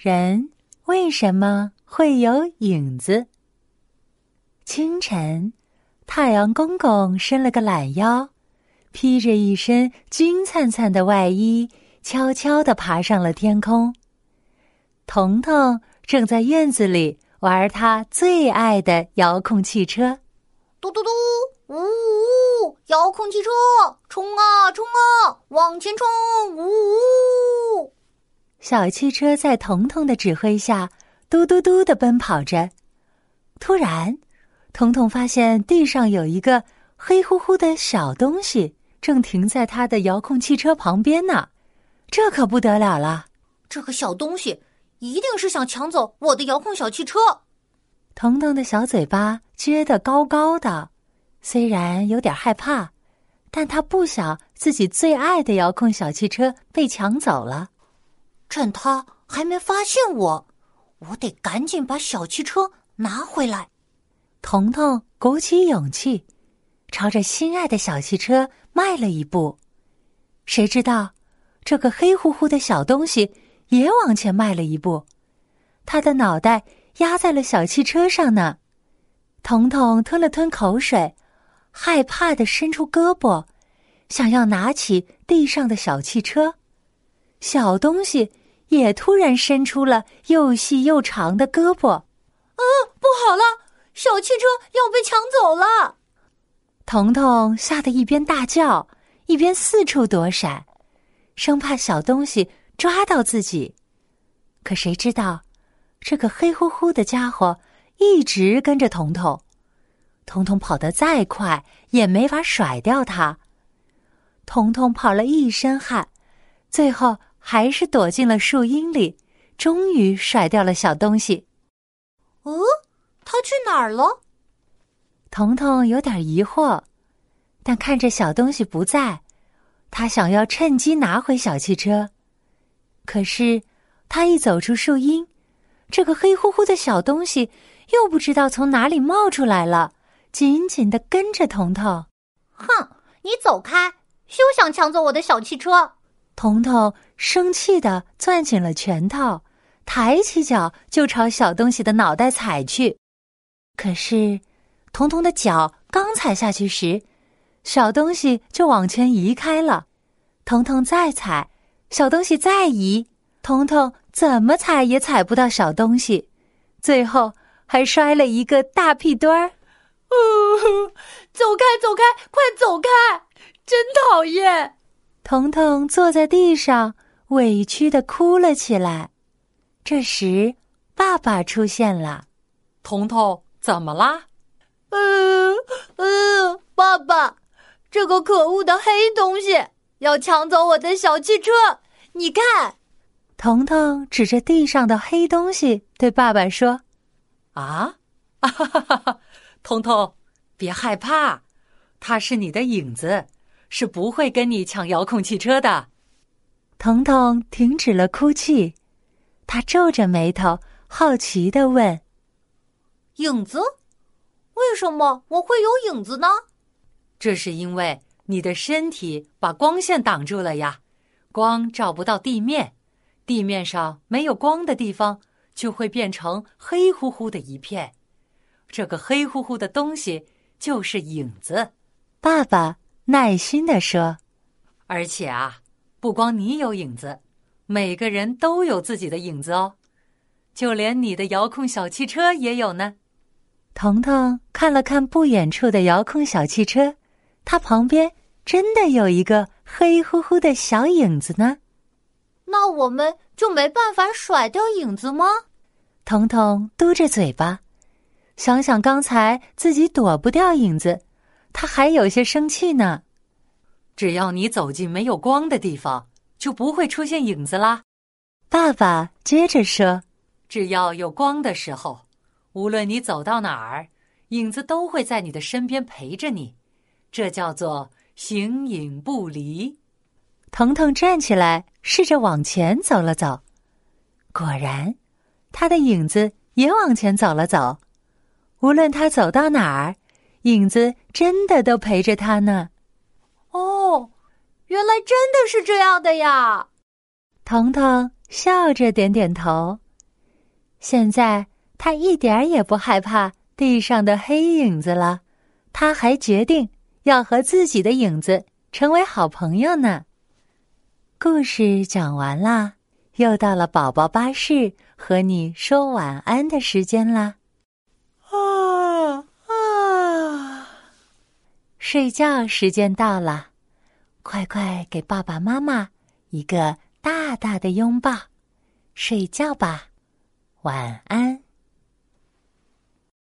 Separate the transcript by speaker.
Speaker 1: 人为什么会有影子？清晨，太阳公公伸了个懒腰，披着一身金灿灿的外衣，悄悄地爬上了天空。彤彤正在院子里玩他最爱的遥控汽车，
Speaker 2: 嘟嘟嘟，呜呜，遥控汽车，冲啊冲啊，往前冲，呜呜。
Speaker 1: 小汽车在彤彤的指挥下，嘟嘟嘟的奔跑着。突然，彤彤发现地上有一个黑乎乎的小东西，正停在他的遥控汽车旁边呢。这可不得了了！
Speaker 2: 这个小东西一定是想抢走我的遥控小汽车。
Speaker 1: 彤彤的小嘴巴撅得高高的，虽然有点害怕，但他不想自己最爱的遥控小汽车被抢走了。
Speaker 2: 趁他还没发现我，我得赶紧把小汽车拿回来。
Speaker 1: 彤彤鼓起勇气，朝着心爱的小汽车迈了一步。谁知道，这个黑乎乎的小东西也往前迈了一步，他的脑袋压在了小汽车上呢。彤彤吞了吞口水，害怕的伸出胳膊，想要拿起地上的小汽车。小东西也突然伸出了又细又长的胳膊，
Speaker 2: 啊，不好了！小汽车要被抢走了！
Speaker 1: 彤彤吓得一边大叫，一边四处躲闪，生怕小东西抓到自己。可谁知道，这个黑乎乎的家伙一直跟着彤彤，彤彤跑得再快也没法甩掉它。彤彤跑了一身汗，最后。还是躲进了树荫里，终于甩掉了小东西。
Speaker 2: 哦，他去哪儿了？
Speaker 1: 彤彤有点疑惑，但看着小东西不在，他想要趁机拿回小汽车。可是，他一走出树荫，这个黑乎乎的小东西又不知道从哪里冒出来了，紧紧的跟着彤彤。
Speaker 2: 哼，你走开！休想抢走我的小汽车！
Speaker 1: 彤彤生气的攥紧了拳头，抬起脚就朝小东西的脑袋踩去。可是，彤彤的脚刚踩下去时，小东西就往前移开了。彤彤再踩，小东西再移，彤彤怎么踩也踩不到小东西，最后还摔了一个大屁墩儿。
Speaker 2: 呜走开，走开，快走开！真讨厌。
Speaker 1: 彤彤坐在地上，委屈的哭了起来。这时，爸爸出现了。
Speaker 3: 彤彤，怎么啦？
Speaker 2: 嗯嗯，爸爸，这个可恶的黑东西要抢走我的小汽车！你看，
Speaker 1: 彤彤指着地上的黑东西对爸爸说：“
Speaker 3: 啊，哈哈哈哈！彤彤，别害怕，它是你的影子。”是不会跟你抢遥控汽车的。
Speaker 1: 彤彤停止了哭泣，他皱着眉头，好奇的问：“
Speaker 2: 影子？为什么我会有影子呢？”
Speaker 3: 这是因为你的身体把光线挡住了呀，光照不到地面，地面上没有光的地方就会变成黑乎乎的一片。这个黑乎乎的东西就是影子。
Speaker 1: 爸爸。耐心的说：“
Speaker 3: 而且啊，不光你有影子，每个人都有自己的影子哦，就连你的遥控小汽车也有呢。”
Speaker 1: 彤彤看了看不远处的遥控小汽车，它旁边真的有一个黑乎乎的小影子呢。
Speaker 2: 那我们就没办法甩掉影子吗？
Speaker 1: 彤彤嘟着嘴巴，想想刚才自己躲不掉影子。他还有些生气呢。
Speaker 3: 只要你走进没有光的地方，就不会出现影子啦。
Speaker 1: 爸爸接着说：“
Speaker 3: 只要有光的时候，无论你走到哪儿，影子都会在你的身边陪着你。这叫做形影不离。”
Speaker 1: 彤彤站起来，试着往前走了走，果然，他的影子也往前走了走。无论他走到哪儿。影子真的都陪着他呢。
Speaker 2: 哦，原来真的是这样的呀！
Speaker 1: 彤彤笑着点点头，现在他一点儿也不害怕地上的黑影子了，他还决定要和自己的影子成为好朋友呢。故事讲完啦，又到了宝宝巴士和你说晚安的时间啦。啊啊！睡觉时间到了，快快给爸爸妈妈一个大大的拥抱，睡觉吧，晚安。